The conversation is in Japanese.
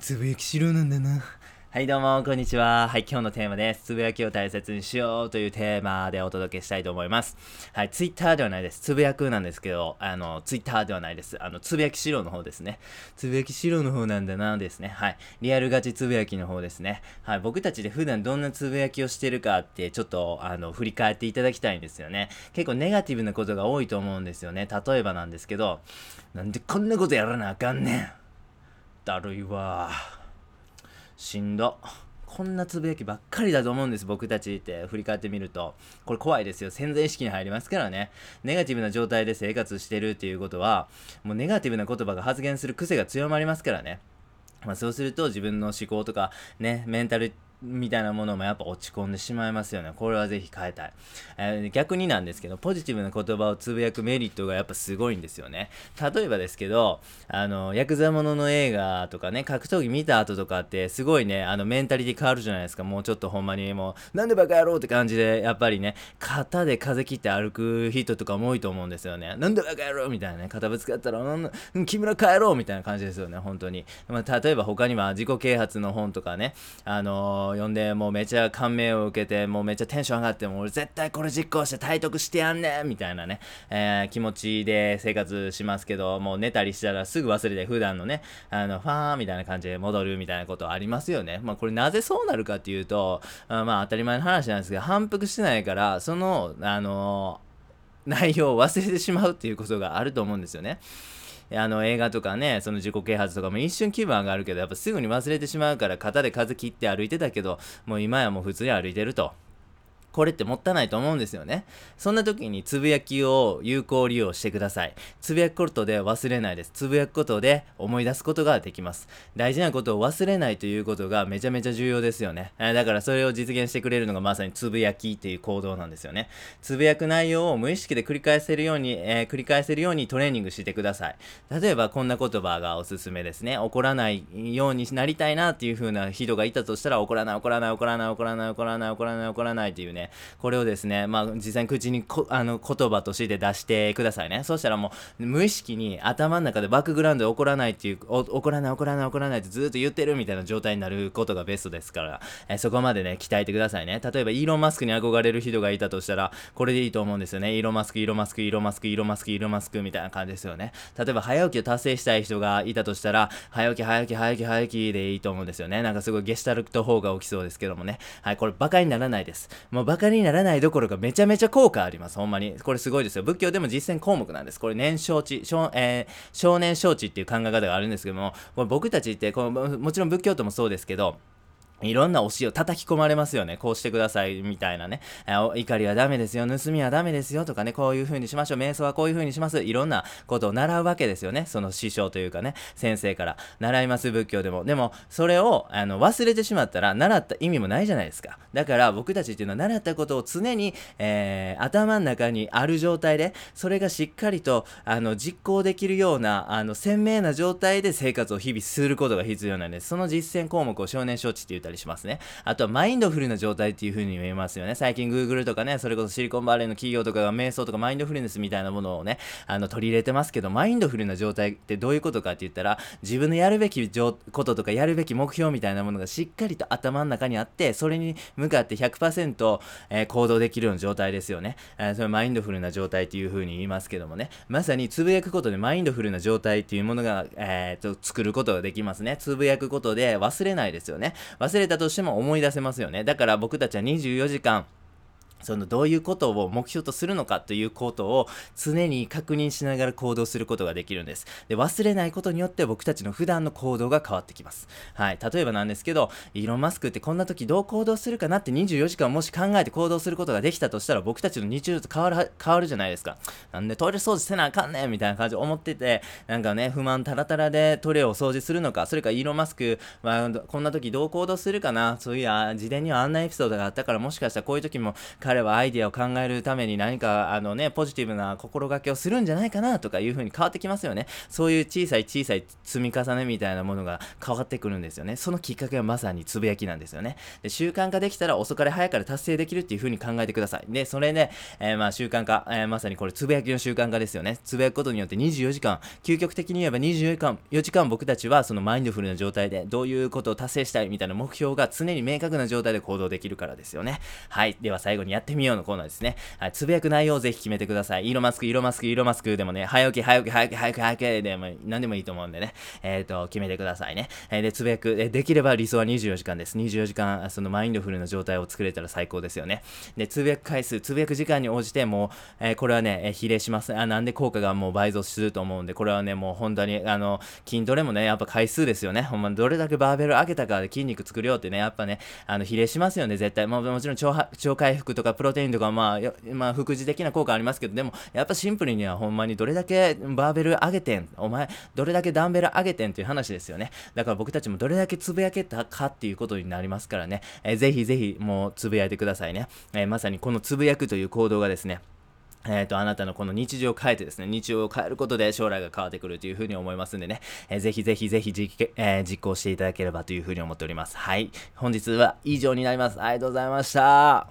つぶやきしろなんだな。はいどうも、こんにちは。はい、今日のテーマです。つぶやきを大切にしようというテーマでお届けしたいと思います。はい、ツイッターではないです。つぶやくなんですけど、あの、ツイッターではないです。あの、つぶやきしろの方ですね。つぶやきしろの方なんだなですね。はい、リアルガチつぶやきの方ですね。はい、僕たちで普段どんなつぶやきをしてるかって、ちょっと、あの、振り返っていただきたいんですよね。結構ネガティブなことが多いと思うんですよね。例えばなんですけど、なんでこんなことやらなあかんねん。だるいわ。しんど。こんなつぶやきばっかりだと思うんです、僕たちって振り返ってみると。これ怖いですよ。潜在意識に入りますからね。ネガティブな状態で生活してるっていうことは、もうネガティブな言葉が発言する癖が強まりますからね。まあ、そうすると自分の思考とかね、メンタルみたいなものもやっぱ落ち込んでしまいますよね。これはぜひ変えたい。えー、逆になんですけど、ポジティブな言葉をつぶやくメリットがやっぱすごいんですよね。例えばですけど、あの、ヤクザものの映画とかね、格闘技見た後とかって、すごいね、あの、メンタリティ変わるじゃないですか。もうちょっとほんまにもう、なんでバカ野郎って感じで、やっぱりね、肩で風切って歩く人とかも多いと思うんですよね。なんでバカ野郎みたいなね、肩ぶつかったら、なん木村帰ろうみたいな感じですよね、本当に。まあ、例えば他には自己啓発の本とかね、あのー、読んで、もうめちゃ感銘を受けて、もうめちゃテンション上がって、もう俺絶対これ実行して体得してやんねんみたいなね、えー、気持ちで生活しますけど、もう寝たりしたらすぐ忘れて、普段のね、あの、ファーみたいな感じで戻るみたいなことありますよね。まあこれなぜそうなるかっていうと、あまあ当たり前の話なんですけど、反復してないから、その、あの、内容を忘れてしまうっていうことがあると思うんですよね。あの映画とかね、その自己啓発とかも一瞬気分上がるけど、やっぱすぐに忘れてしまうから肩で風切って歩いてたけど、もう今やもう普通に歩いてると。これってもったいないと思うんですよね。そんな時につぶやきを有効利用してください。つぶやくことで忘れないです。つぶやくことで思い出すことができます。大事なことを忘れないということがめちゃめちゃ重要ですよね。だからそれを実現してくれるのがまさにつぶやきっていう行動なんですよね。つぶやく内容を無意識で繰り返せるように、えー、繰り返せるようにトレーニングしてください。例えばこんな言葉がおすすめですね。怒らないようになりたいなっていう風な人がいたとしたら怒らない怒らない怒らない怒らない怒らない怒らない怒らないっていうねね、これをですね、まあ、実際に口にこあの言葉として出してくださいね。そしたらもう、無意識に頭の中でバックグラウンドで怒らないっていう、怒らない怒らない怒らないってずっと言ってるみたいな状態になることがベストですから、えそこまでね、鍛えてくださいね。例えば、イーロン・マスクに憧れる人がいたとしたら、これでいいと思うんですよね。イーロン・マスク、イーロン・マスク、イーロン・マスク、イーロン・マスク、イーロン・マスクみたいな感じですよね。例えば、早起きを達成したい人がいたとしたら、早起き、早起き、早起き、早起きでいいと思うんですよね。なんかすごいゲシュタルト法が起きそうですけどもね。はい、これバカにならないです。もうバカにならないどころかめちゃめちゃ効果あります。ほんまに。これすごいですよ。仏教でも実践項目なんです。これ年少知、少,、えー、少年少知っていう考え方があるんですけども、これ僕たちってこの、もちろん仏教徒もそうですけど、いろんな教えを叩き込まれますよね。こうしてください、みたいなね。怒りはダメですよ、盗みはダメですよ、とかね、こういう風にしましょう、瞑想はこういう風にします。いろんなことを習うわけですよね。その師匠というかね、先生から。習います、仏教でも。でも、それをあの忘れてしまったら、習った意味もないじゃないですか。だから僕たちっていうのは、習ったことを常に、えー、頭の中にある状態で、それがしっかりとあの実行できるような、あの鮮明な状態で生活を日々することが必要なんです。その実践項目を少年承知って言ったりしますね。あとはマインドフルな状態っていう風に言えますよね。最近 Google とかね、それこそシリコンバレーの企業とかが瞑想とかマインドフルネスみたいなものをね、あの取り入れてますけど、マインドフルな状態ってどういうことかって言ったら、自分のやるべきこととかやるべき目標みたいなものがしっかりと頭の中にあって、それに向かって100%、えー、行動できるような状態ですよね。えー、それマインドフルな状態っていう風に言いますけどもね、まさにつぶやくことでマインドフルな状態っていうものが、えー、と作ることができますね。つぶやくことで忘れないですよね。忘れたとしても思い出せますよね。だから僕たちは24時間そのどういうことを目標とするのかということを常に確認しながら行動することができるんです。で、忘れないことによって僕たちの普段の行動が変わってきます。はい。例えばなんですけど、イーロン・マスクってこんな時どう行動するかなって24時間もし考えて行動することができたとしたら僕たちの日常と変わる、変わるじゃないですか。なんでトイレ掃除せなあかんねんみたいな感じで思ってて、なんかね、不満タラタラでトイレを掃除するのか、それかイーロン・マスクはこんな時どう行動するかな、そういう事前にはあんなエピソードがあったからもしかしたらこういう時も変彼はアイデアを考えるために何かあのねポジティブな心がけをするんじゃないかなとかいう風に変わってきますよね。そういう小さい小さい積み重ねみたいなものが変わってくるんですよね。そのきっかけはまさにつぶやきなんですよね。で習慣化できたら遅かれ早かれ達成できるっていう風に考えてください。でそれね、えー、まあ習慣化、えー、まさにこれつぶやきの習慣化ですよね。つぶやくことによって24時間。究極的に言えば24時間。4時間僕たちはそのマインドフルな状態でどういうことを達成したいみたいな目標が常に明確な状態で行動できるからですよね。はい。では最後にやってみようのコーナーですね、はい、つぶやく内容をぜひ決めてください。イーロマスクイーロマスクイーロマスクでもね早起き早起き早起き早起き早起きでも何でもいいと思うんでね。えっ、ー、と決めてくださいね、えー、でつぶやく、えできれば理想は24時間です。24時間そのマインドフルな状態を作れたら最高ですよね。でつぶやく回数つぶやく時間に応じてもう、えー、これはね、え比例します。あなんで効果がもう倍増すると思うんでこれはねもう本当にあの筋トレもねやっぱ回数ですよね。ほんまどれだけバーベル上げたかで筋肉作るよってねやっぱねあの比例しますよね絶対、まあ、もちろん腸腸回復とかプロテインとかまあ、まあ、副次的な効果ありますけどでもやっぱシンプルにはほんまにどれだけバーベル上げてんお前どれだけダンベル上げてんっていう話ですよねだから僕たちもどれだけつぶやけたかっていうことになりますからね、えー、ぜひぜひもうつぶやいてくださいね、えー、まさにこのつぶやくという行動がですねえっ、ー、と、あなたのこの日常を変えてですね、日常を変えることで将来が変わってくるというふうに思いますんでね、えー、ぜひぜひぜひ実,、えー、実行していただければというふうに思っております。はい。本日は以上になります。ありがとうございました。